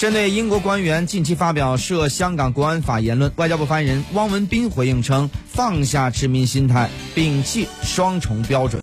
针对英国官员近期发表涉香港国安法言论外交部发言人汪文斌回应称放下殖民心态摒弃双重标准。